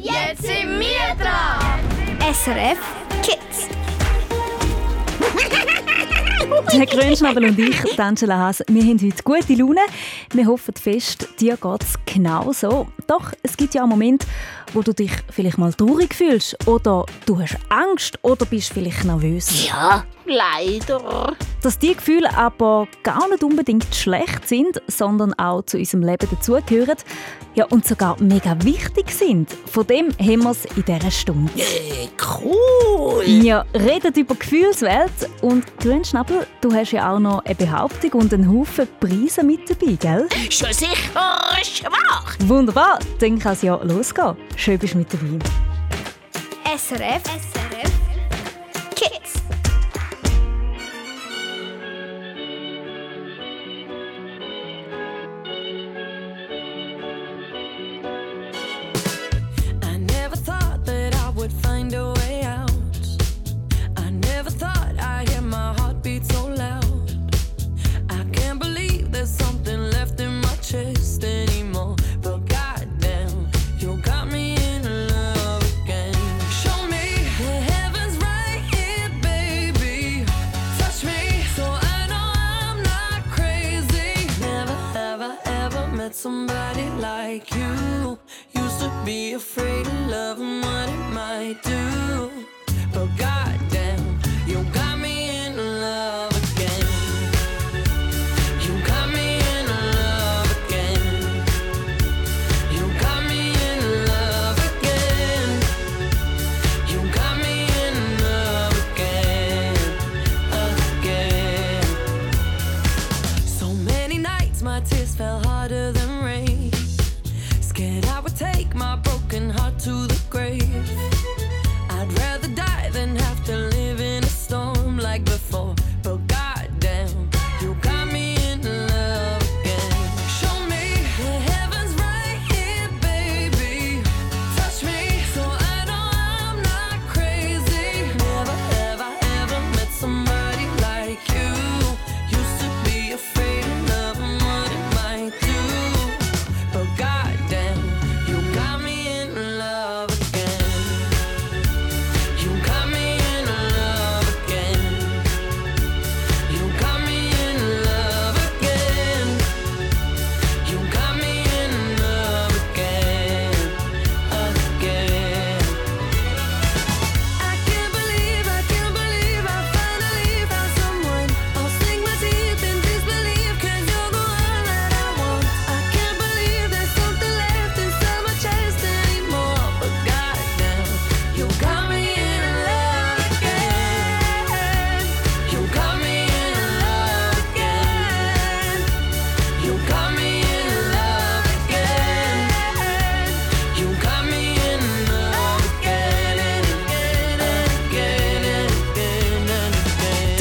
Jetzt sind wir dran! SRF Kids. Herr Grünschnabel und ich, Angela Haas, wir haben heute gute Laune. Wir hoffen fest, dir geht es genauso. Doch es gibt ja auch Momente, wo du dich vielleicht mal traurig fühlst oder du hast Angst oder bist vielleicht nervös. Ja, leider. Dass die Gefühle aber gar nicht unbedingt schlecht sind, sondern auch zu unserem Leben dazugehören ja, und sogar mega wichtig sind. Von dem haben wir es in dieser Stunde. Hey, cool! Wir reden über Gefühlswelt und Grünschnabel, du hast ja auch noch eine Behauptung und einen Haufen Preise mit dabei, gell? Schon sicher schwach! Wunderbar, dann kann es ja losgehen. Schön bist du mit dabei. SRF. SRF. Kids. Somebody like you. Used to be afraid of love and what it might do. But goddamn,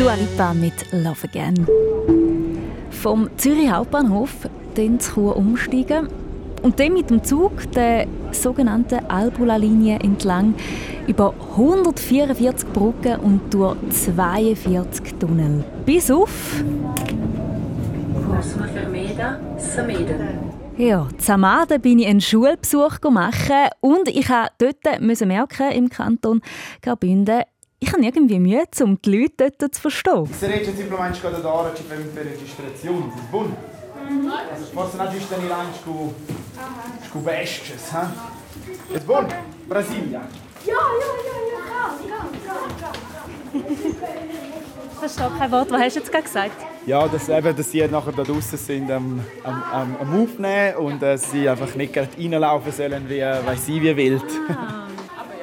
Dua Lipa mit Love Again. Vom Zürich Hauptbahnhof dann zu Chur umsteigen und dann mit dem Zug der sogenannten Albula-Linie entlang über 144 Brücken und durch 42 Tunnel. Bis auf... Ja, Zamaden bin ich einen Schulbesuch machen und ich musste dort merken, im Kanton Graubünden, ich habe irgendwie Mühe, um die Leute dort zu verstehen. Sreće simplemente da hora ci fai per registrazione, è buono? Forse non giusto in lancio con con bestes, ha? È buono? Brasilia. Ich verstehe kein Wort. Was hast du jetzt gerade gesagt? Ja, dass, eben, dass sie nachher da draußen sind am, am, am, am Aufnehmen und äh, sie einfach nicht gerade reinlaufen sollen, wie äh, weiss ich, wie wild.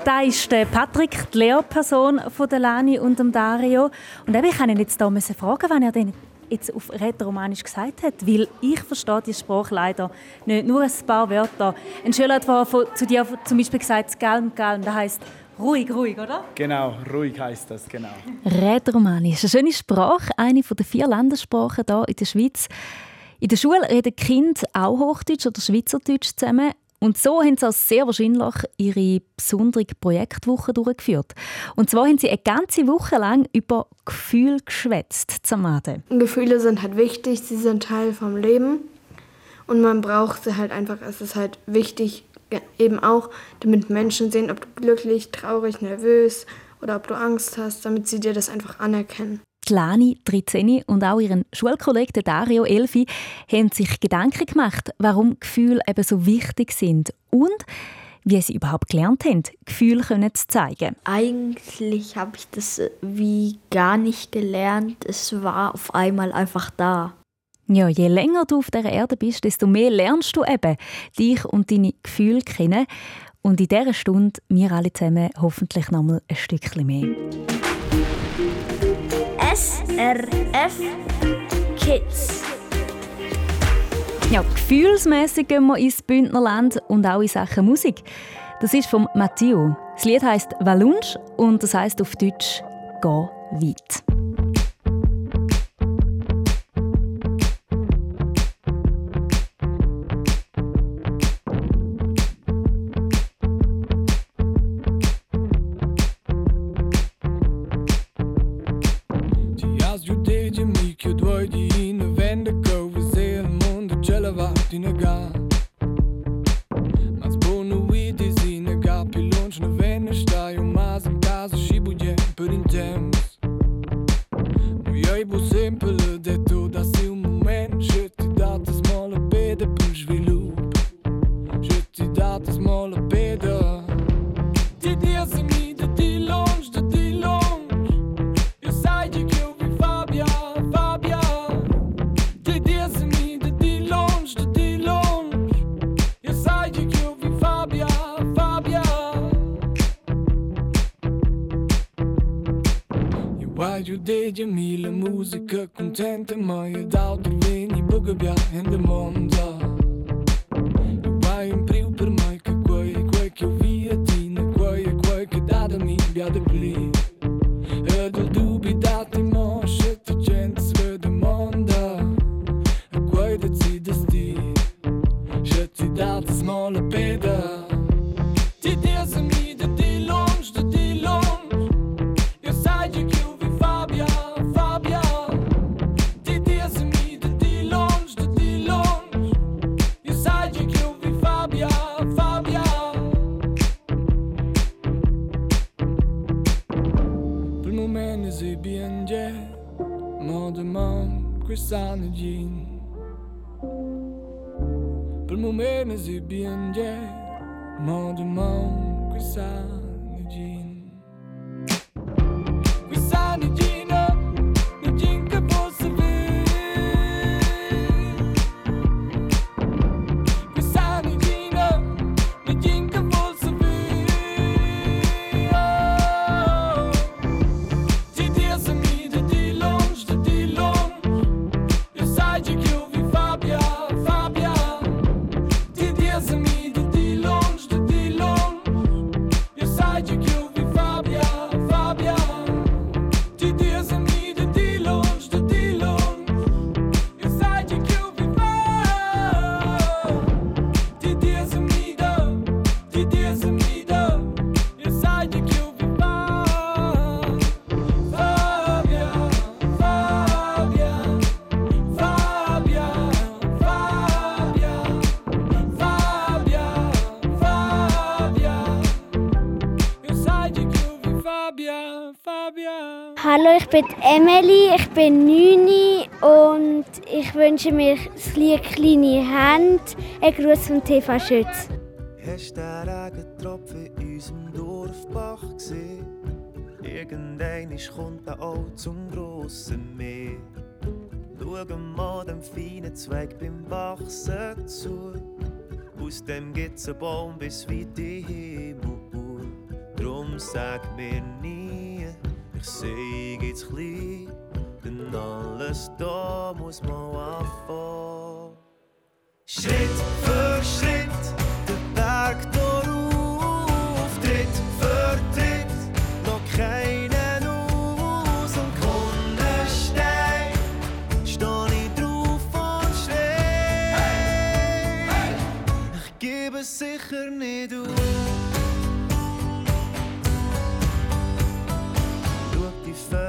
Da ist der Patrick, die Lehrperson von der Lani und dem Dario. Und eben, ich kann ihn jetzt da müssen fragen, wann er denn jetzt auf Rätoromanisch gesagt hat, weil ich verstehe die Sprache leider nicht. Nur ein paar Wörter. Ein Schüler hat vorher zu dir zum Beispiel gesagt, «Galm, Galm», das heisst «ruhig, ruhig», oder? Genau, ruhig heißt das, genau. Rätoromanisch, eine schöne Sprache, eine der vier Landessprachen hier in der Schweiz. In der Schule reden die Kinder auch Hochdeutsch oder Schweizerdeutsch zusammen. Und so haben sie auch sehr wahrscheinlich ihre besondere Projektwoche durchgeführt. Und zwar haben sie eine ganze Woche lang über Gefühle geschwätzt, Zamade. Gefühle sind halt wichtig, sie sind Teil vom Leben und man braucht sie halt einfach. Es ist halt wichtig, eben auch, damit Menschen sehen, ob du glücklich, traurig, nervös oder ob du Angst hast, damit sie dir das einfach anerkennen. Die Lani, 13 und auch ihren Schulkollegen Dario, 11, haben sich Gedanken gemacht, warum Gefühle eben so wichtig sind und wie sie überhaupt gelernt haben, Gefühle zu zeigen. Eigentlich habe ich das wie gar nicht gelernt. Es war auf einmal einfach da. Ja, je länger du auf der Erde bist, desto mehr lernst du eben dich und deine Gefühle kennen. Und in dieser Stunde wir alle zusammen hoffentlich noch mal ein Stückchen mehr. SRF Kids. Ja, gefühlsmäßig gehen wir ins Bündnerland und auch in Sachen Musik. Das ist von Matteo. Das Lied heißt Valunsch und das heißt auf Deutsch «Geh weit». de Jamila, música contenta, meia de alto vinho buguebia bugabia, ainda monta. Bin Emily, ich bin 9 und ich wünsche mir das Lied «Kleine Hände». Ein Gruß von TV Schütz. Hast du den Regentropfen in unserem Dorfbach gesehen? Irgendein kommt er auch zum grossen Meer. Schau mal dem feinen Zweig beim Wachsen zu. Aus dem gibt's einen Baum bis weit in Himmel. Drum sag mir nie, ich seh, geht's klein, denn alles da muss man anfangen. Schritt für Schritt, der Berg auf, Tritt für Tritt, noch keinen aus und kommen Stein, steh ich drauf und schrei. Hey, hey. Ich gebe sicher nicht auf.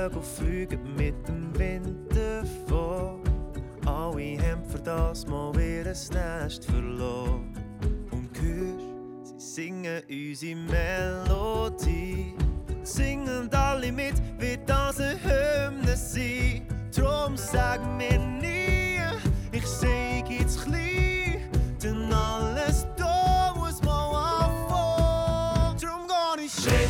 Vögel fliegen mit dem Wind davon. Alle haben für das mal wieder ein Nest verloren. Und hörst, singen unsere Melodie. Singen alle mit, wie das eine Hymne sein. Drum sag mir nie, ich seh jetzt klein, denn alles da muss mal anfangen. Drum geh ich Schritt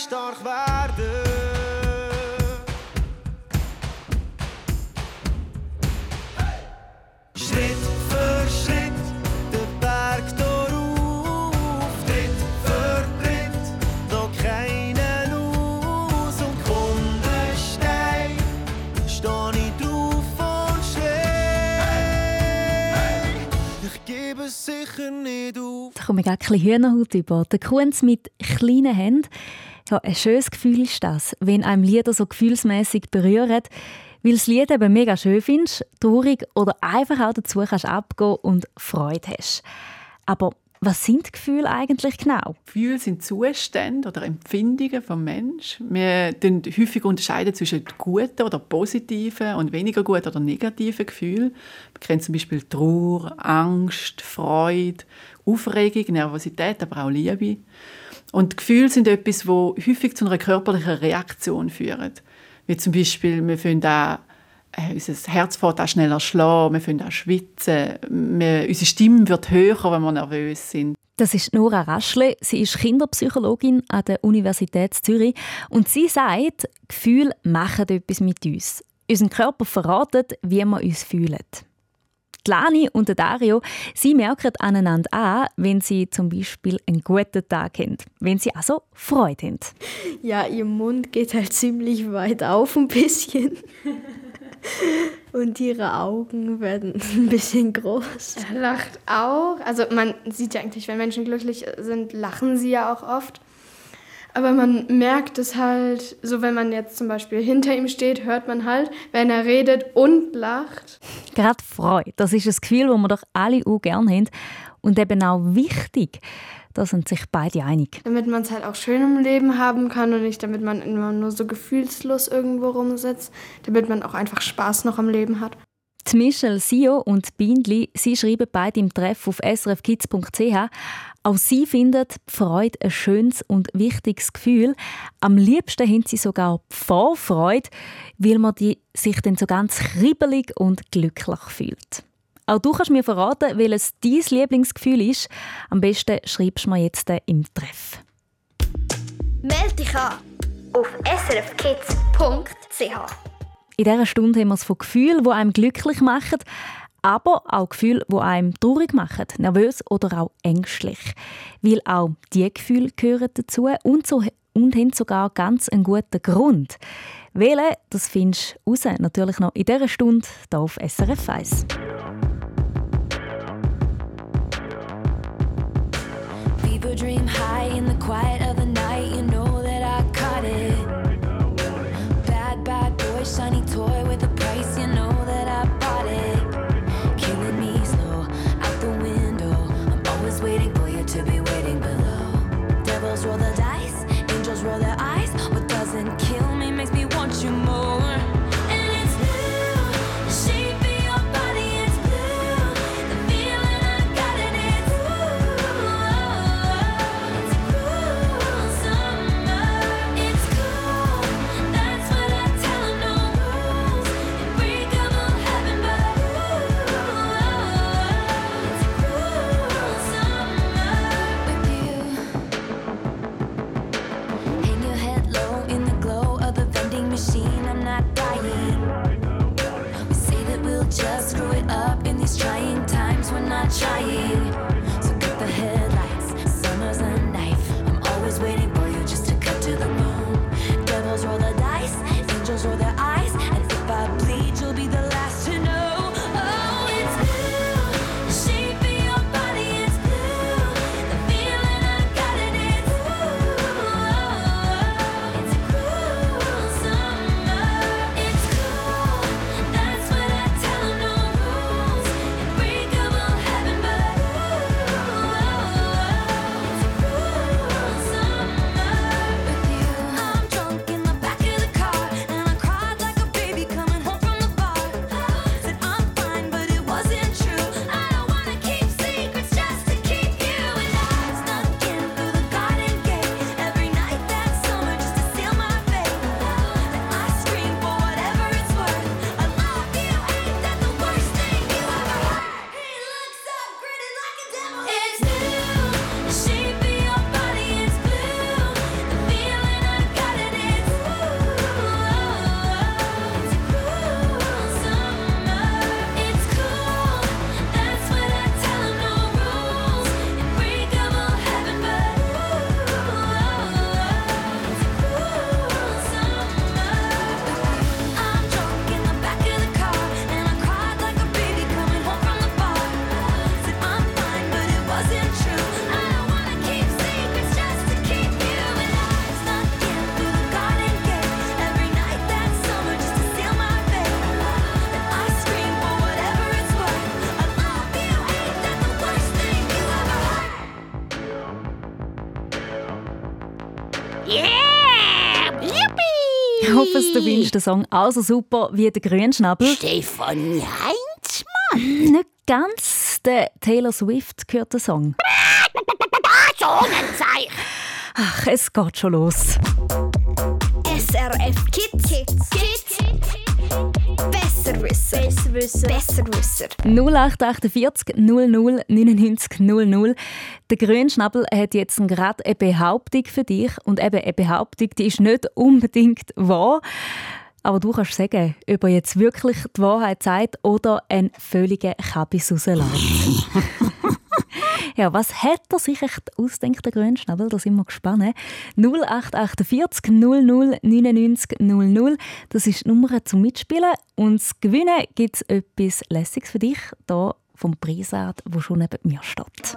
stark werden. Schritt für Schritt den Berg da rauf, Tritt für Tritt, lass keinen aus und kommt der Stein, steh ich drauf und schrei. Ich gebe sicher nicht auf. Da komme ich auch ein bisschen Hühnerhaut über. Der Kunz mit kleinen Händen. Ja, ein schönes Gefühl ist das, wenn einem Lieder so gefühlsmäßig berühren, weil das Lied eben mega schön findest, traurig oder einfach auch dazu kannst abgehen und Freude hast. Aber was sind Gefühle eigentlich genau? Gefühle sind Zustände oder Empfindungen vom Mensch. Wir unterscheiden häufig unterscheiden zwischen guten oder positiven und weniger guten oder negativen Gefühlen. Wir kennen zum Beispiel Trauer, Angst, Freude, Aufregung, Nervosität, aber auch Liebe. Und Gefühle sind etwas, wo häufig zu einer körperlichen Reaktion führen. Wie zum Beispiel, wir finden auch äh, unser Herz fährt auch schneller schlagen, wir finden auch schwitzen, wir, unsere Stimme wird höher, wenn wir nervös sind. Das ist Nora Raschle. Sie ist Kinderpsychologin an der Universität Zürich. Und sie sagt, Gefühle machen etwas mit uns. Unser Körper verratet, wie wir uns fühlen. Die Lani und der Dario, sie merken aneinander an, wenn sie zum Beispiel einen guten Tag haben, wenn sie also Freude haben. Ja, ihr Mund geht halt ziemlich weit auf ein bisschen. Und ihre Augen werden ein bisschen groß. Er lacht auch. Also man sieht ja eigentlich, wenn Menschen glücklich sind, lachen sie ja auch oft. Aber man merkt es halt, so wenn man jetzt zum Beispiel hinter ihm steht, hört man halt, wenn er redet und lacht. Gerade Freude, das ist ein Gefühl, das wir doch alle auch gerne haben und eben auch wichtig. Da sind sich beide einig. Damit man es halt auch schön im Leben haben kann und nicht damit man immer nur so gefühlslos irgendwo rumsitzt. Damit man auch einfach Spaß noch am Leben hat. Die Michelle Sio und Bindli, sie schreiben beide im Treff auf srfkids.ch. Auch sie finden die Freude ein schönes und wichtiges Gefühl. Am liebsten haben sie sogar Vorfreude, weil man die sich dann so ganz kribbelig und glücklich fühlt. Auch du kannst mir verraten, welches dein Lieblingsgefühl ist. Am besten schreibst du mir jetzt im Treff. Meld dich an auf srfkids.ch. In dieser Stunde haben wir es von Gefühlen, die einem glücklich machen, aber auch Gefühle, die einem traurig machen, nervös oder auch ängstlich. Weil auch diese Gefühle gehören dazu und, so, und haben sogar ganz einen guten Grund. Wählen, das findest du raus, natürlich noch in dieser Stunde hier auf SRF 1. Fever dream high ist der Song auch so super wie der Grünschnabel. Stefanie Heinzmann? Nicht ganz. Der Taylor Swift gehört den Song. Personenzeichen! Ach, es geht schon los. SRF Kids. Kids. Kids. Besserwisser. Besserwisser. 0848 00 99 00. Der Grünschnabel hat jetzt gerade eine Behauptung für dich. Und eben eine Behauptung, die ist nicht unbedingt wahr. Aber du kannst sagen, ob er jetzt wirklich die Wahrheit sagt oder einen völligen Kabis rauslässt. ja, was hat er sich echt ausdenkt, der Grünschnabel? Da sind wir gespannt. 0848 00 99 00. Das ist die Nummer zum Mitspielen. Und zu gewinnen gibt es etwas Lässiges für dich, hier vom Preisart, wo schon neben mir steht.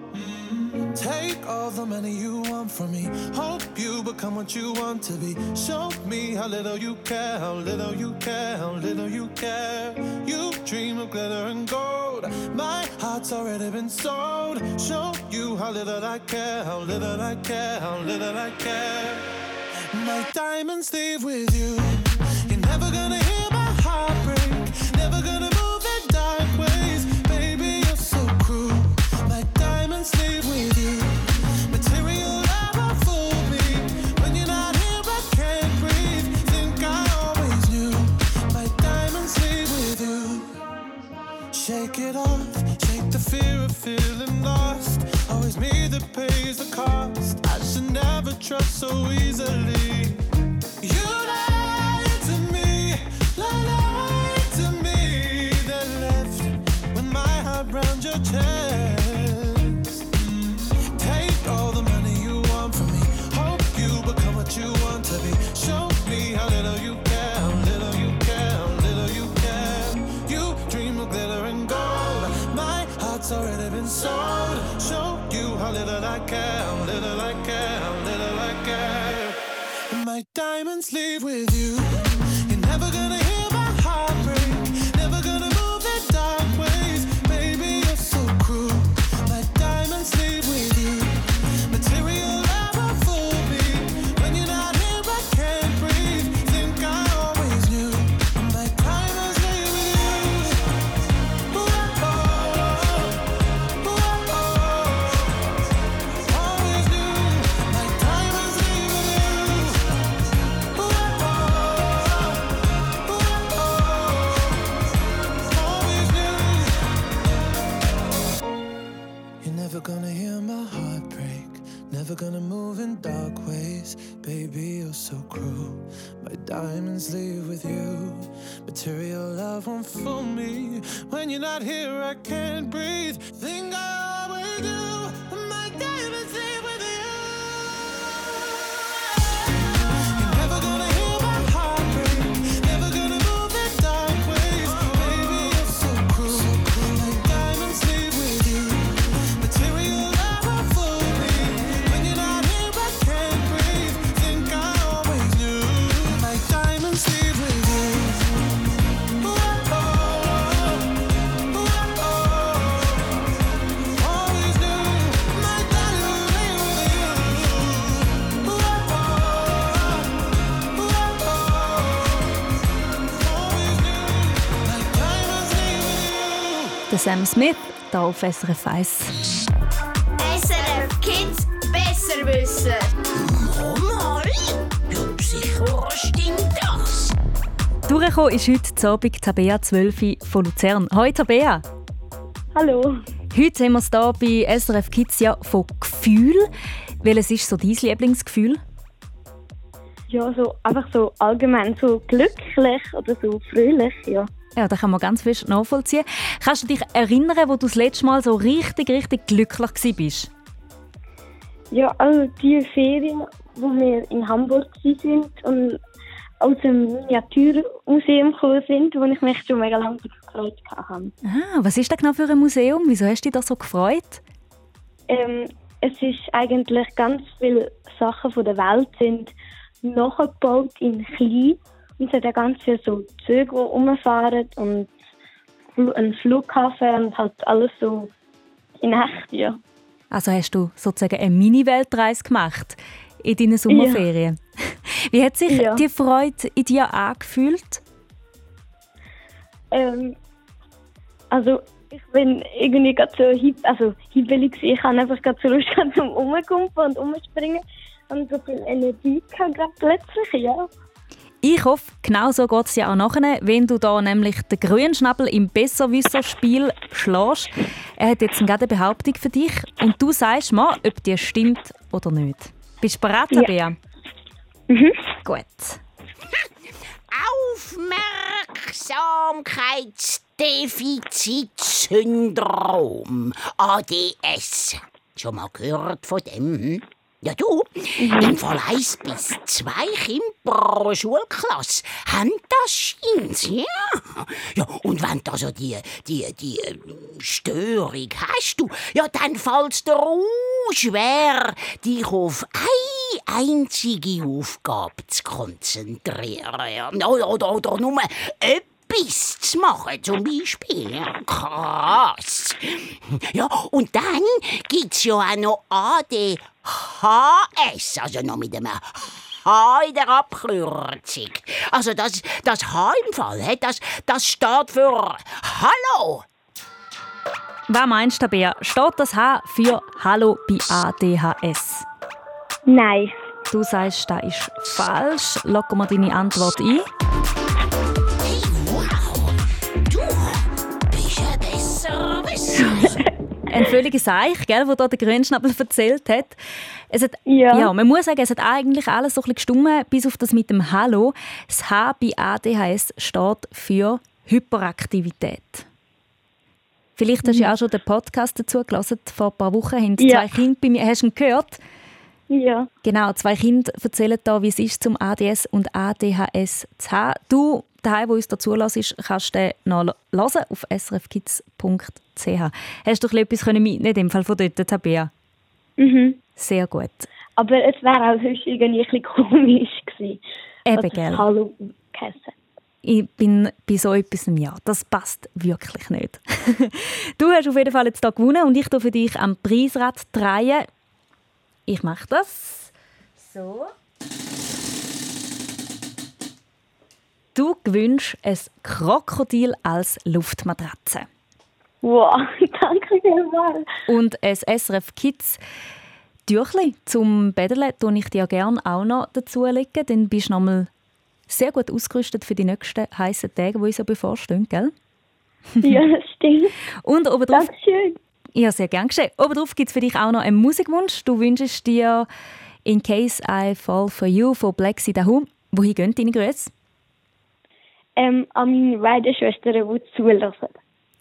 Take all the money you want from me. Hope you become what you want to be. Show me how little you care, how little you care, how little you care. You dream of glitter and gold. My heart's already been sold. Show you how little I care, how little I care, how little I care. My diamonds leave with you. You're never gonna hear my heartbreak. Never gonna. so easily. Can't breathe. Think I Sam Smith, hier auf SRF 1. SRF Kids besser wissen. Mal, ja, sicher stimmt das. Durchgekommen ist heute Abend Tabea 12 von Luzern. Hallo Tabea. Hallo. Heute haben wir es hier bei SRF Kids ja von Gefühl. Welches ist so dein Lieblingsgefühl? Ja, so einfach so allgemein so glücklich oder so fröhlich, ja. Ja, da kann man ganz fest nachvollziehen. Kannst du dich erinnern, wo du das letzte Mal so richtig, richtig glücklich warst? Ja, also die Ferien, wo wir in Hamburg waren und aus dem Miniaturmuseum gekommen sind, wo ich mich schon mega lange gefreut habe. Ah, was ist das genau für ein Museum? Wieso hast du dich da so gefreut? Ähm, es ist eigentlich ganz viele Sachen von der Welt sind nachgebaut in klein es hat auch ganz viele so Züge, die rumfahren und einen Flughafen und halt alles so in echt, ja. Also hast du sozusagen eine Mini-Weltreise gemacht in deinen Sommerferien. Wie hat sich Ja. die Freude in dir angefühlt? Ähm, also ich bin irgendwie gerade so hip, also hibbelig. Ich habe einfach gerade so Lust gehabt zum Rumkumpeln und Umspringen und so viel Energie gehabt gerade plötzlich, ja. Ich hoffe, genau so geht es dir auch nachher, wenn du da nämlich den Grünschnabel im Besserwisser-Spiel schlägst. Er hat jetzt gerade eine Behauptung für dich und du sagst mal, ob die stimmt oder nicht. Bist du bereit, Ja. Tabea? Mhm. Gut. Aufmerksamkeitsdefizitsyndrom. ADS. Schon mal gehört von dem? Ja, du, im Fall 1 bis 2 Kinder pro Schulklasse haben das scheint's, ja. Ja, und wenn du also die, die, die äh, Störung hast, du, ja, dann fällt's dir auch schwer, dich auf eine einzige Aufgabe zu konzentrieren. Ja. Oder, oder, oder nur etwas zu machen, zum Beispiel. Ja, krass. Ja, und dann gibt's ja auch noch ADHS, also noch mit einem H in der Abkürzung. Also das, das H im Fall, hä, das, das steht für Hallo. Was meinst du, Tabea? Steht das H für Hallo bei ADHS? Nein. Du sagst, das ist falsch. Locken wir deine Antwort ein. Ein völliges Seich, gell, wo da der Grünschnabel erzählt hat. Es hat Ja. ja, man muss sagen, es hat eigentlich alles so ein bisschen gestummen, bis auf das mit dem Hallo. Das H bei ADHS steht für Hyperaktivität. Vielleicht hast du ja auch schon den Podcast dazu gelesen. Vor ein paar Wochen haben Ja. zwei Kinder bei mir, hast du ihn gehört? Ja. Genau, zwei Kinder erzählen da, wie es ist, zum ADS und ADHS zu haben. Du, daheim, wo uns dazu lässt, kannst du den noch hören auf srfkids.ch. Hast du doch etwas mitnehmen in dem Fall von dort, Tabea? Mhm. Sehr gut. Aber es wäre auch sonst irgendwie ein komisch gewesen. Eben, es gell. Hallo geheißen. Ich bin bei so etwas im Jahr. Das passt wirklich nicht. du hast auf jeden Fall jetzt hier gewonnen und ich für dich am Preisrad drehen. Ich mache das. So. Du gewünschst ein Krokodil als Luftmatratze. Wow, danke vielmals. Und ein SRF Kids Tüchli zum Betteln tue ich dir gerne auch noch dazu legen. Dann bist du nochmal sehr gut ausgerüstet für die nächsten heißen Tage, die uns ja bevorstehen, gell? Ja, das stimmt. Und obendrauf, Dankeschön. Ja, sehr gern geschehen. Obendrauf gibt es für dich auch noch einen Musikwunsch. Du wünschst dir «In Case I Fall For You» von Black Sea Home. Wohin gehen deine Grüße? Ähm, an meine beiden Schwestern, die zulassen.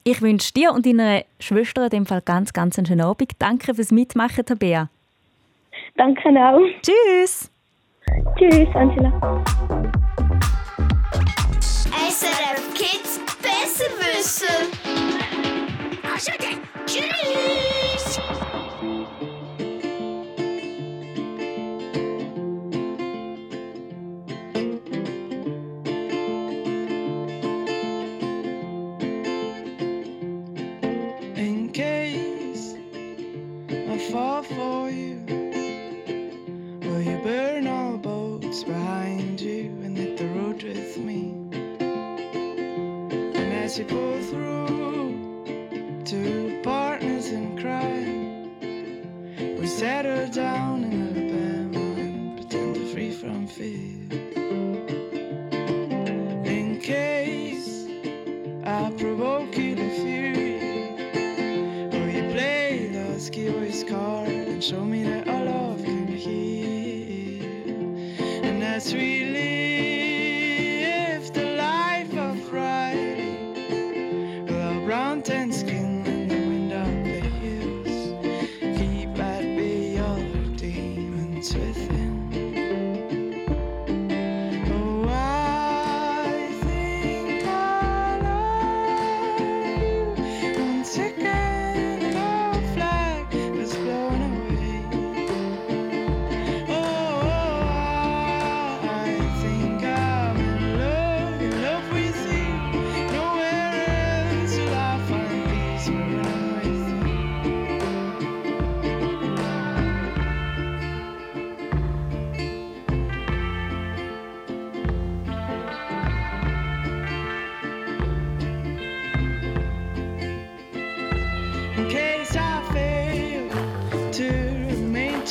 Ich wünsche dir und deiner Schwester in dem Fall ganz, ganz einen schönen Abend. Danke fürs Mitmachen, Tabea. Danke auch. Tschüss. Tschüss, Angela. SRF Kids besser wissen. Yay!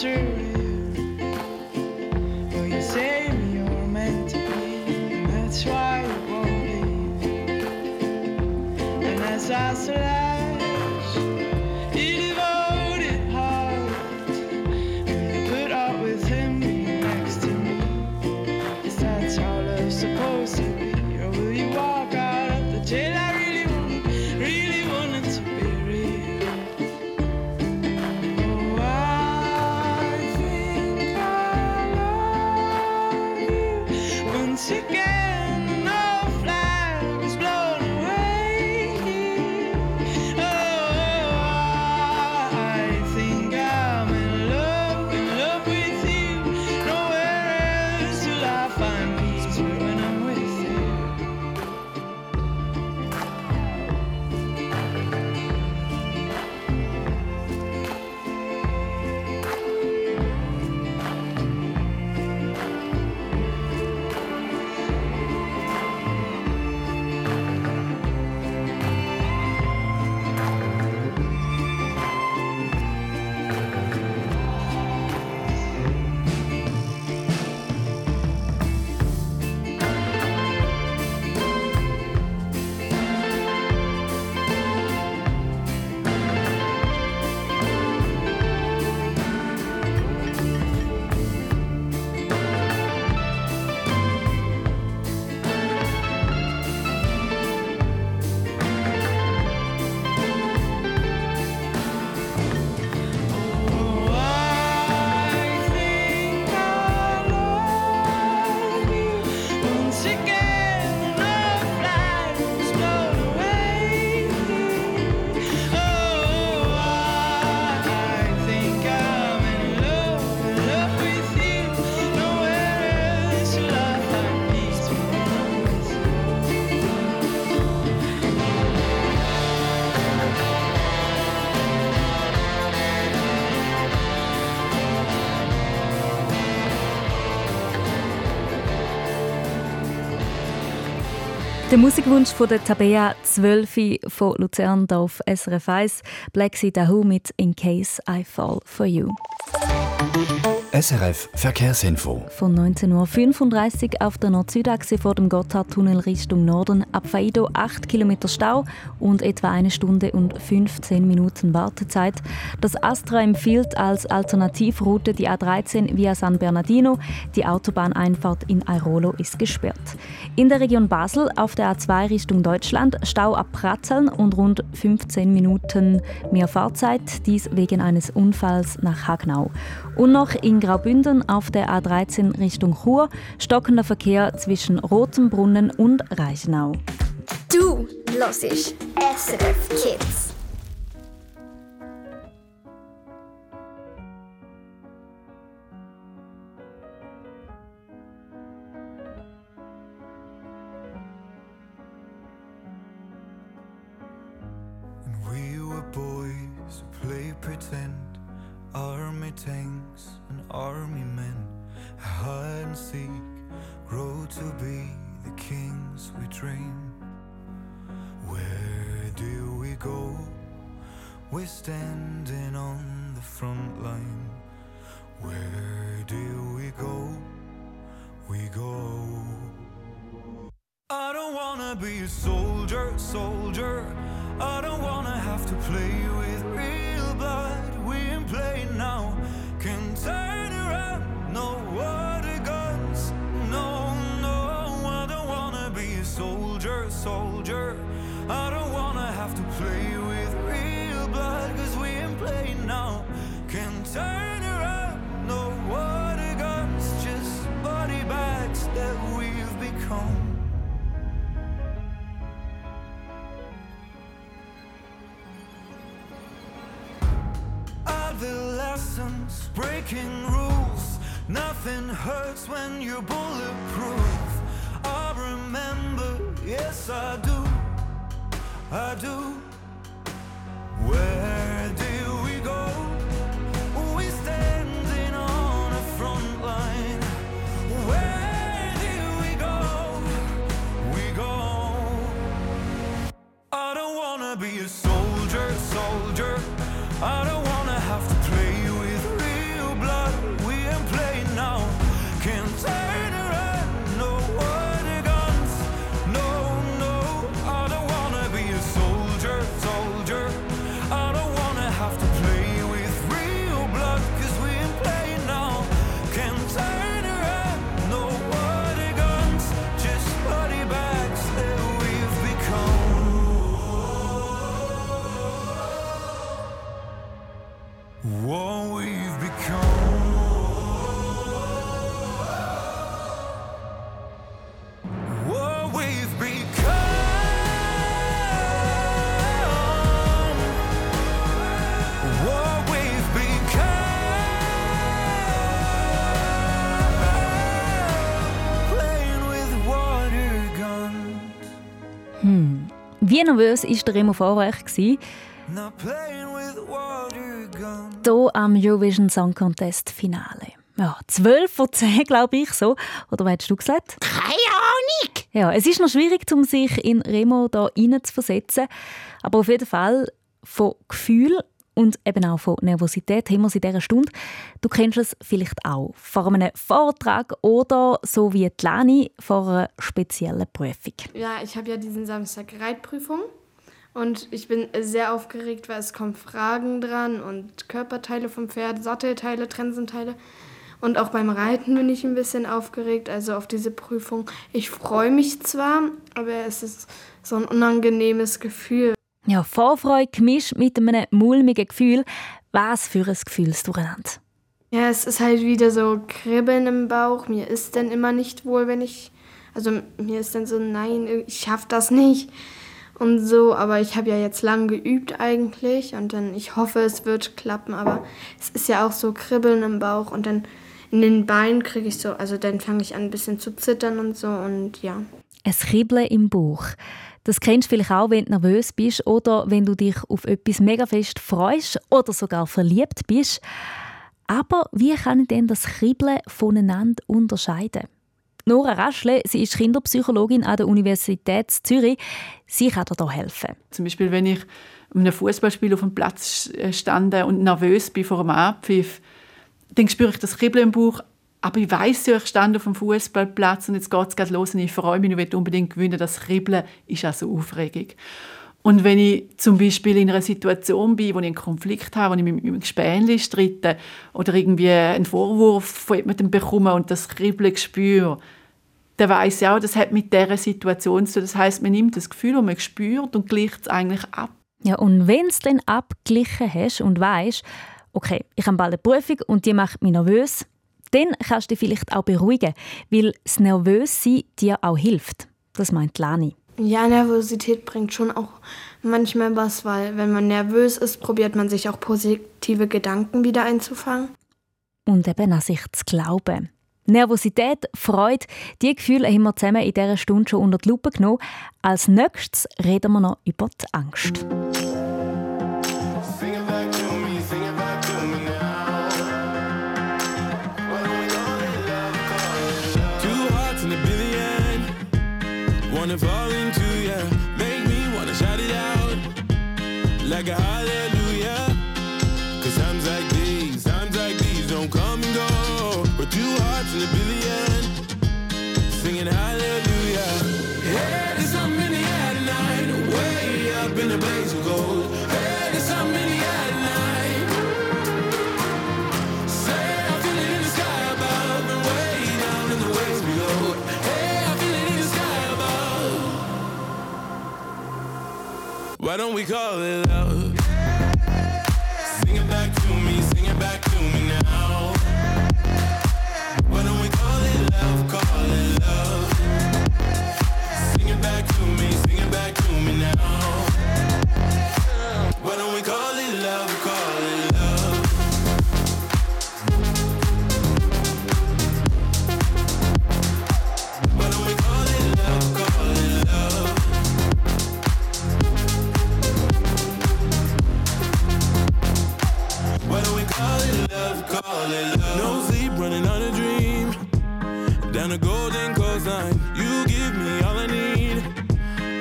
too. Der Musikwunsch von der Tabea 12 von Luzern auf SRF 1, Black Sea Dahoo mit In Case I Fall For You. Verkehrsinfo. Von 19.35 Uhr auf der Nord-Süd-Achse vor dem Gotthardtunnel Richtung Norden ab Faido 8 km Stau und etwa eine Stunde und 15 Minuten Wartezeit. Das Astra empfiehlt als Alternativroute die A13 via San Bernardino. Die Autobahneinfahrt in Airolo ist gesperrt. In der Region Basel auf der A2 Richtung Deutschland Stau ab Pratzeln und rund 15 Minuten mehr Fahrzeit, dies wegen eines Unfalls nach Hagnau. Und noch in Graubünden auf der A13 Richtung Chur stockender Verkehr zwischen Rotenbrunnen und Reichenau. Du hörst SRF Kids. Standing on the front line. Where do we go? We go. I don't wanna be a soldier, soldier. I don't wanna have to play with real blood. We ain't playing now. Can turn around, no you're bulletproof. I remember, yes, I do. I do. Where do we go? We standing on a front line. Where do we go? We go. I don't wanna be a soldier, soldier. I Wie nervös war der Remo guns. Hier am Eurovision Song Contest Finale. Ja, 12 von 10, glaube ich, so. Oder was hättest du gesagt? Keine Ahnung. Ja, es ist noch schwierig, um sich in Remo da versetzen. Aber auf jeden Fall von Gefühl und eben auch von Nervosität haben wir in dieser Stunde. Du kennst es vielleicht auch. Vor einem Vortrag oder so wie die Lani vor einer speziellen Prüfung. Ja, ich habe ja diesen Samstag Reitprüfung und ich bin sehr aufgeregt, weil es kommen Fragen dran und Körperteile vom Pferd, Sattelteile, Trensenteile. Und auch beim Reiten bin ich ein bisschen aufgeregt, also auf diese Prüfung. Ich freue mich zwar, aber es ist so ein unangenehmes Gefühl. Ja, Vorfreude gemischt mit einem mulmigen Gefühl. Was für ein Gefühl ist durcheinander? Ja, es ist halt wieder so Kribbeln im Bauch. Mir ist dann immer nicht wohl, wenn ich. Also mir ist dann so, nein, ich schaff das nicht. Und so, aber ich habe ja jetzt lang geübt eigentlich und dann, ich hoffe, es wird klappen, aber es ist ja auch so Kribbeln im Bauch und dann in den Beinen kriege ich so, also dann fange ich an ein bisschen zu zittern und so und ja. Ein Kribbeln im Bauch. Das kennst du vielleicht auch, wenn du nervös bist oder wenn du dich auf etwas mega fest freust oder sogar verliebt bist. Aber wie kann ich denn das Kribbeln voneinander unterscheiden? Nora Raschle, sie ist Kinderpsychologin an der Universität Zürich. Sie kann dir da helfen. Zum Beispiel, wenn ich an einem Fußballspiel auf dem Platz stande und nervös bin vor dem Abpfiff, dann spüre ich das Kribbeln im Bauch. Aber ich weiß ja, ich stand auf dem Fußballplatz und jetzt geht es gerade los und ich freue mich und will unbedingt gewinnen. Das Kribbeln ist auch so Aufregung. Und wenn ich zum Beispiel in einer Situation bin, wo ich einen Konflikt habe, wo ich mit meinem Gespänli streite oder irgendwie einen Vorwurf von jemandem bekomme und das Kribbeln spüre, dann weiss ich auch, das hat mit dieser Situation zu tun. Das heisst, man nimmt das Gefühl, das man spürt und gleicht es eigentlich ab. Ja, und wenn es dann abgeglichen hast und weißt, okay, ich habe bald eine Prüfung und die macht mich nervös, dann kannst du dich vielleicht auch beruhigen, weil das Nervössein dir auch hilft. Das meint Lani. Ja, Nervosität bringt schon auch manchmal was, weil wenn man nervös ist, probiert man sich auch positive Gedanken wieder einzufangen. Und eben an sich zu glauben. Nervosität, Freude, die Gefühle haben wir zusammen in dieser Stunde schon unter die Lupe genommen. Als nächstes reden wir noch über die Angst. Why don't we call it love? Call it love? No sleep, running on a dream. Down the golden coastline, you give me all I need.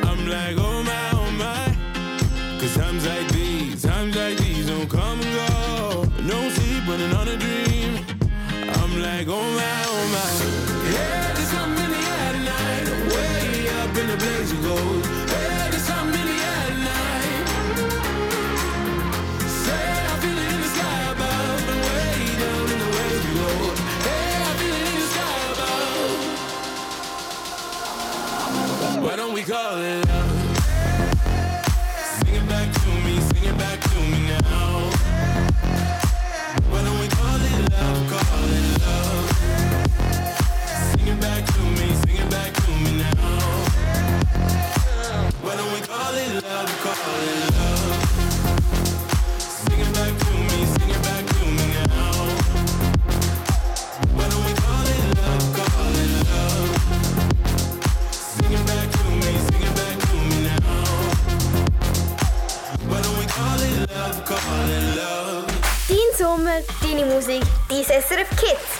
I'm like, oh my, oh my. Cause times like these, times like these don't come and go. No sleep, running on a dream. I'm like, oh my, oh my. Yeah, call it love? Deine Musik, dein SRF Kids.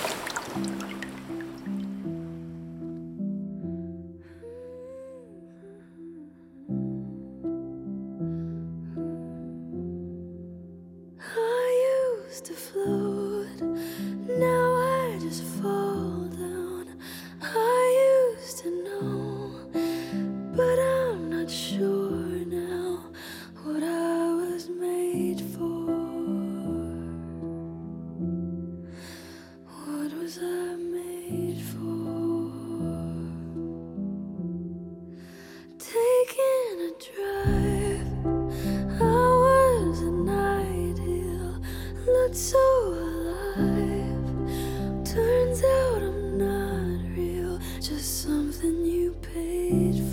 it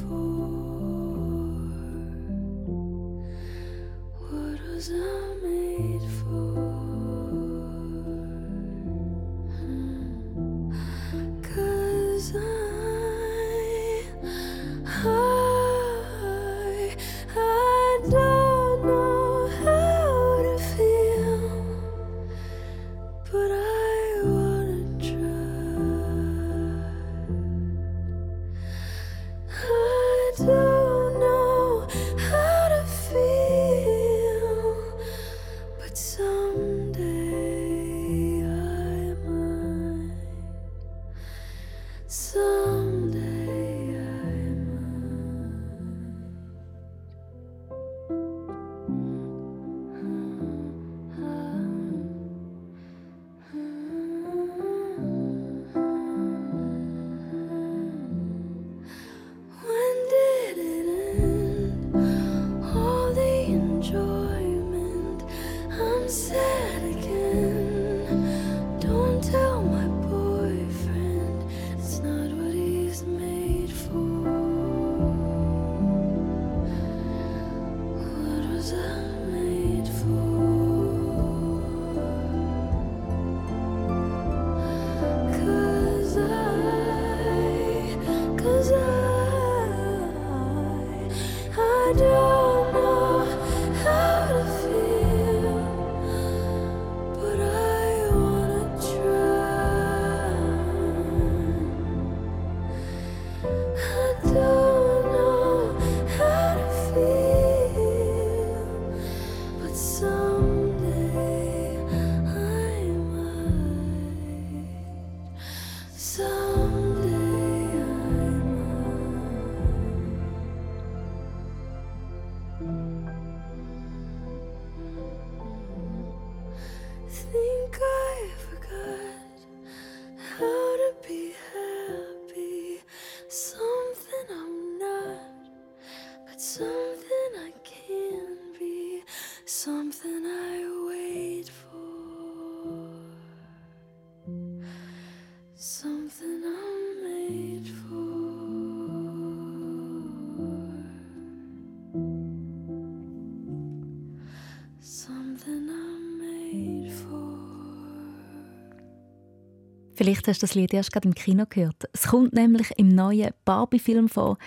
Vielleicht hast du das Lied erst gerade im Kino gehört. Es kommt nämlich im neuen Barbie-Film vor.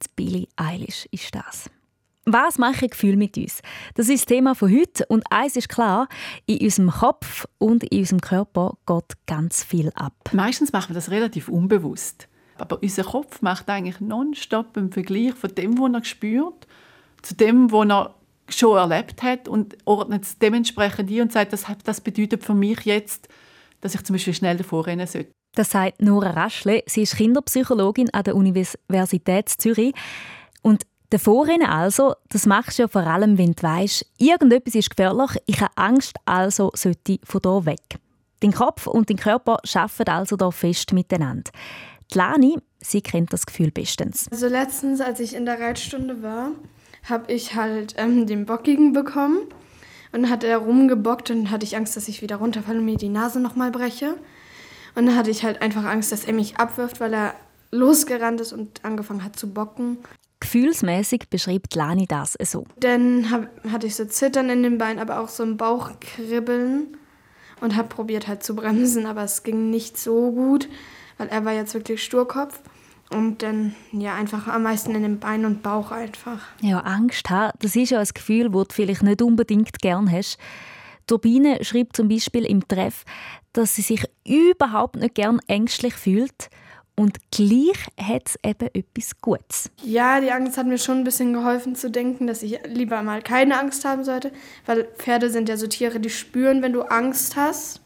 Die Billie Eilish ist das. Was mache Gefühl mit uns? Das ist das Thema von heute. Und eins ist klar: In unserem Kopf und in unserem Körper geht ganz viel ab. Meistens machen wir das relativ unbewusst. Aber unser Kopf macht eigentlich nonstop im Vergleich von dem, was er spürt, zu dem, was er schon erlebt hat und ordnet es dementsprechend ein und sagt, das bedeutet für mich jetzt, dass ich zum Beispiel schnell davor rennen sollte. Das sagt Nora Raschle. Sie ist Kinderpsychologin an der Universität Zürich. Und Davorrennen also, das machst du ja vor allem, wenn du weißt, irgendetwas ist gefährlich, ich habe Angst, also sollte ich von hier weg. Dein Kopf und dein Körper arbeiten also da fest miteinander. Die Lani, sie kennt das Gefühl bestens. Also letztens, als ich in der Reitstunde war, habe ich halt ähm, den Bockigen bekommen. Und dann hat er rumgebockt und hatte ich Angst, dass ich wieder runterfalle und mir die Nase nochmal breche. Und dann hatte ich halt einfach Angst, dass er mich abwirft, weil er losgerannt ist und angefangen hat zu bocken. Gefühlsmäßig beschreibt Lani das so. Dann hab, hatte ich so Zittern in den Beinen, aber auch so ein Bauchkribbeln und habe probiert halt zu bremsen, aber es ging nicht so gut, weil er war jetzt wirklich Sturkopf. Und dann ja einfach am meisten in den Beinen und Bauch einfach. Ja, Angst haben, das ist ja ein Gefühl, das du vielleicht nicht unbedingt gern hast. Turbine schreibt zum Beispiel im Treff, dass sie sich überhaupt nicht gern ängstlich fühlt. Und gleich hat es eben etwas Gutes. Ja, die Angst hat mir schon ein bisschen geholfen zu denken, dass ich lieber mal keine Angst haben sollte. Weil Pferde sind ja so Tiere, die spüren, wenn du Angst hast.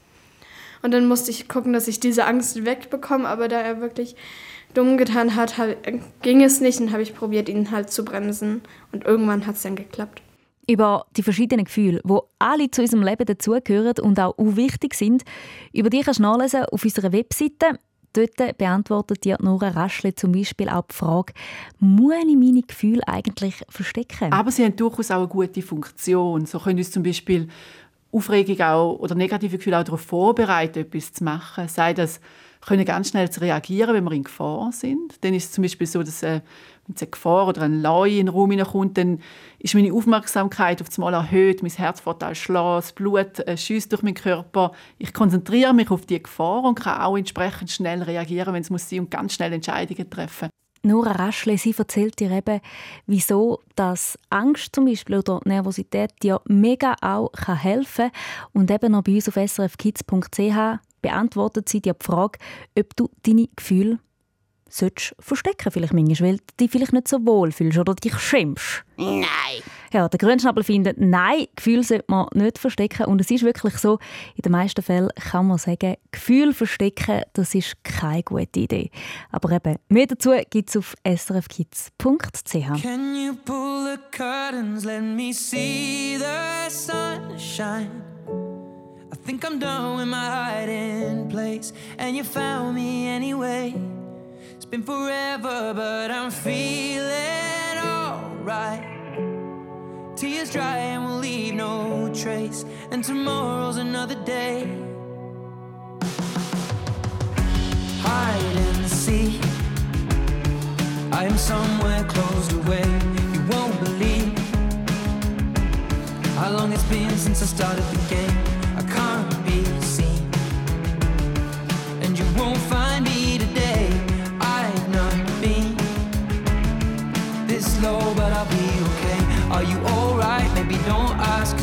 Und dann musste ich gucken, dass ich diese Angst wegbekomme. Aber da er wirklich dumm getan hat, halt, ging es nicht. Und habe ich probiert, ihn halt zu bremsen. Und irgendwann hat es dann geklappt. Über die verschiedenen Gefühle, die alle zu unserem Leben dazugehören und auch wichtig sind, über die kannst du nachlesen auf unserer Webseite. Dort beantwortet dir Nora Raschle zum Beispiel auch die Frage, muss ich meine Gefühle eigentlich verstecken? Aber sie haben durchaus auch eine gute Funktion. So können uns zum Beispiel Aufregung auch, oder negative Gefühle auch darauf vorbereiten, etwas zu machen. Sei das, können ganz schnell reagieren, wenn wir in Gefahr sind. Dann ist es zum Beispiel so, dass äh, wenn eine Gefahr oder ein Leu in den Raum hineinkommt, dann ist meine Aufmerksamkeit auf einmal erhöht, mein Herz an schlagen, das Blut äh, schießt durch meinen Körper. Ich konzentriere mich auf die Gefahr und kann auch entsprechend schnell reagieren, wenn es muss sein und ganz schnell Entscheidungen treffen. Nora Raschle, sie erzählt dir eben, wieso das Angst zum Beispiel oder Nervosität dir mega auch helfen kann. Und eben noch bei uns auf srfkids.ch beantwortet sie dir die Frage, ob du deine Gefühle solltest verstecken vielleicht manchmal, weil du dich vielleicht nicht so wohl fühlst oder dich schämst. Nein. Ja, der Grünschnabel findet, nein, Gefühle sollte man nicht verstecken. Und es ist wirklich so, in den meisten Fällen kann man sagen, Gefühle verstecken, das ist keine gute Idee. Aber eben, mehr dazu gibt es auf srfkids.ch. Can you pull the curtains, let me see the sunshine? Think I'm done with my hiding place, and you found me anyway. It's been forever, but I'm feeling alright. Tears dry and we'll leave no trace, and tomorrow's another day. Hide and seek. I am somewhere closed away. You won't believe how long it's been since I started the game.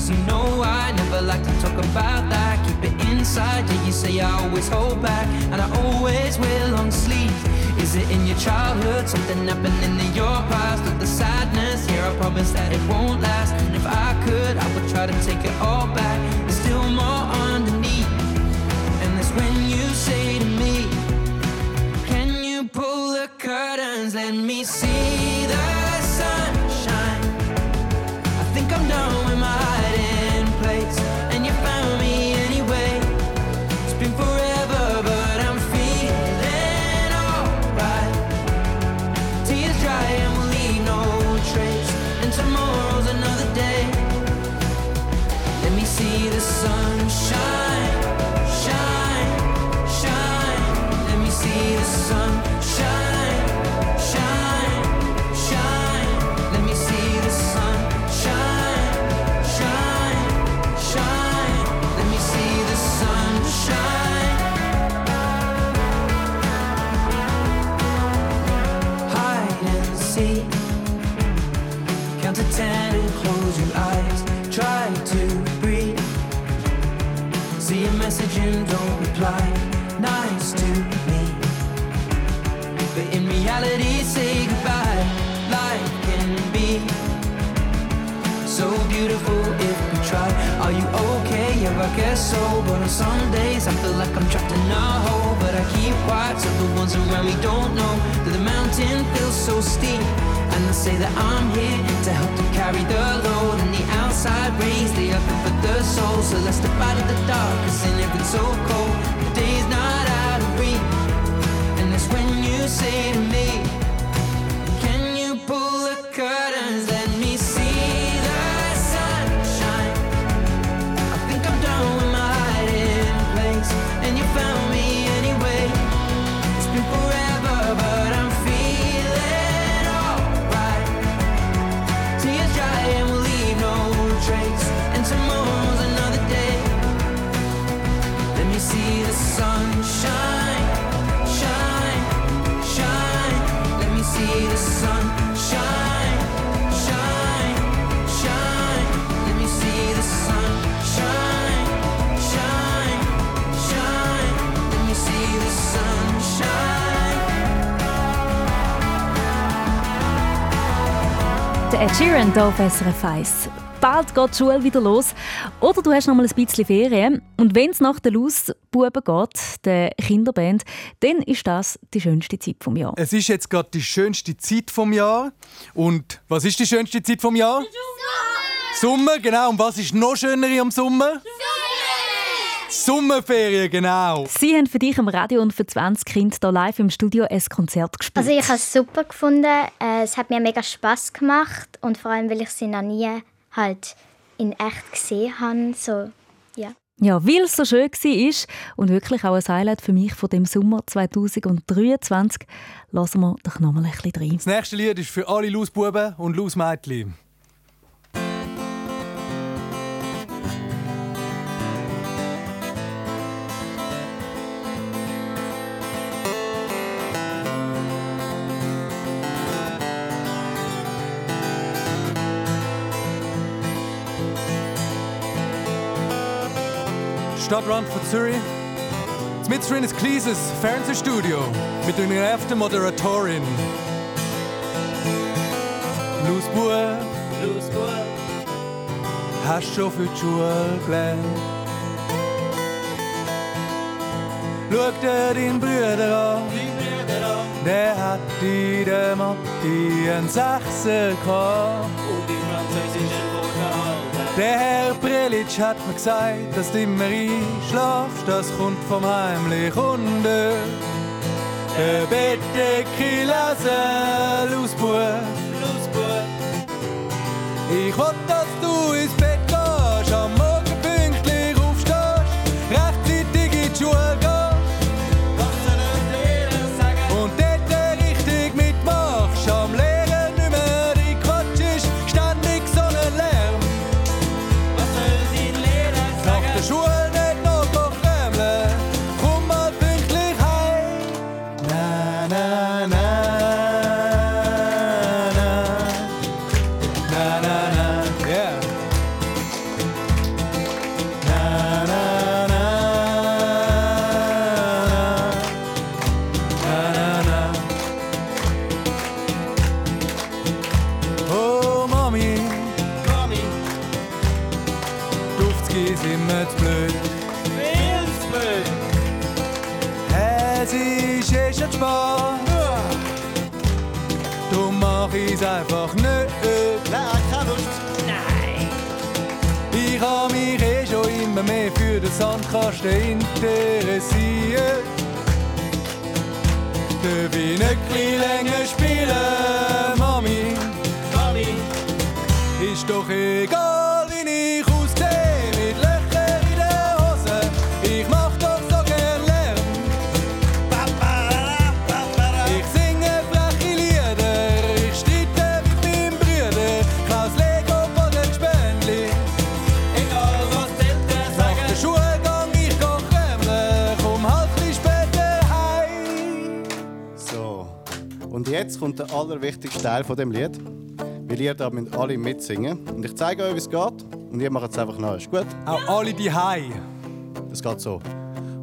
You know I never like to talk about that. Keep it inside, yeah, you say I always hold back, and I always will long sleeves. Is it in your childhood? Something happening in your past? Or the sadness? Here, I promise that it won't last. And if I could, I would try to take it I. But on some days I feel like I'm trapped in a hole. But I keep quiet so the ones around me don't know that the mountain feels so steep. And they say that I'm here to help to carry the load. And the outside rays, they up for the soul. So let's step out of the dark, cause in it it's so cold. The day's not out of reach. And that's when you say to me, Sheeran hier auf SRF 1. Bald geht die Schule wieder los. Oder du hast noch mal ein bisschen Ferien. Und wenn es nach den Lausbuben geht, der Kinderband, dann ist das die schönste Zeit vom Jahr. Es ist jetzt gerade die schönste Zeit vom Jahr. Und was ist die schönste Zeit vom Jahr? Sommer! Sommer, genau. Und was ist noch schöner am Sommer? Sommerferien, genau. Sie haben für dich am Radio und für 20 Kinder hier live im Studio ein Konzert gespielt. Also ich habe es super gefunden. Äh, Es hat mir mega Spaß gemacht und vor allem, weil ich sie noch nie halt in echt gesehen habe. So, ja. Ja, weil es so schön war und wirklich auch ein Highlight für mich von dem Sommer 2023, lassen wir doch noch mal ein bisschen rein. Das nächste Lied ist für alle Lausbuben und Lausmädchen. Stadtrand von Zürich. Mit drin ist kleines Fernsehstudio mit einer genervten Moderatorin. Lausbub, Lausbub, hast schon für die Schule gelernt. Schau dir deinen Bruder an, der hat in der Mathe einen Sechser gehabt. Der Herr Prelitsch hat mir gesagt, dass du immer einschlafst, das kommt vom heimlich unten. Der Bettdecke lesen, Lausbub, Ich will, dass du ins Bett schon spät. Darum mach ich's einfach nicht. Nein, keine Lust. Nein. Ich hab mich eh schon immer mehr für den Sandkasten interessiert. Darf ich nicht länger spielen, Mami? Mami, Ist doch egal, jetzt kommt der allerwichtigste Teil von dem Lied. Weil ihr da müsst alle mitsingen. Und ich zeige euch, wie es geht. Und ihr macht es einfach nach. Ist gut? Auch alle die Hai. Es geht so.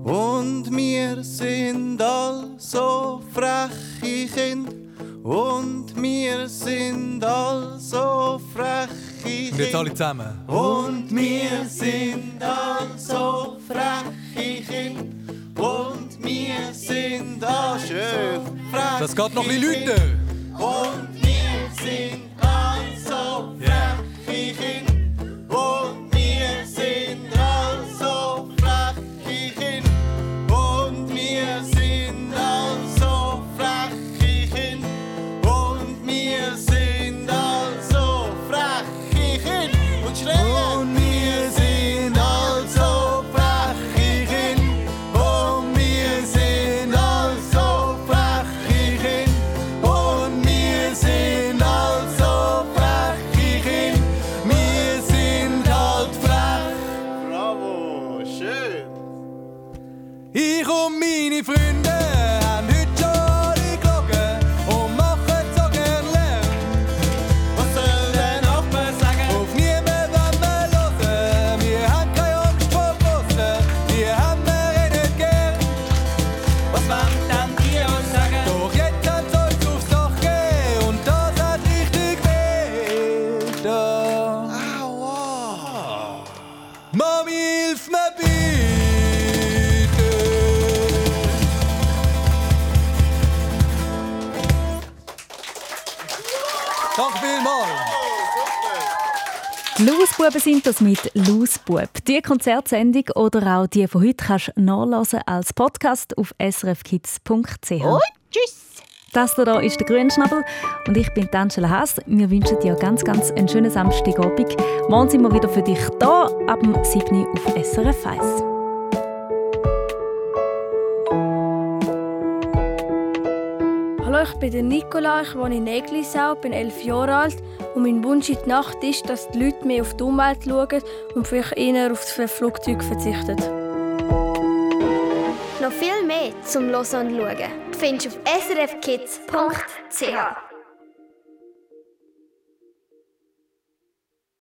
Und wir sind all so freche Kinder. Und wir sind all so freche ich Und jetzt alle zusammen. Und wir sind also freche Kinder. Und wir sind also Schön. freche Das geht noch ein bisschen lauter. Und wir sind also freche Kinder. Und Lausbuben sind das mit Lausbub. Die Konzertsendung oder auch die von heute kannst du nachlesen als Podcast auf srfkids.ch. Und tschüss. Das hier ist der Grünschnabel und ich bin Angela Haas. Wir wünschen dir ganz, ganz einen schönen Samstagabend. Morgen sind wir wieder für dich da ab dem 7. Uhr auf SRF 1. Hallo, ich bin Nicola, ich wohne in Eglisau, bin elf Jahre alt und mein Wunsch in der Nacht ist, dass die Leute mehr auf die Umwelt schauen und vielleicht eher auf das Flugzeug verzichten. Noch viel mehr zum Hören und Schauen findest du auf srfkids.ch.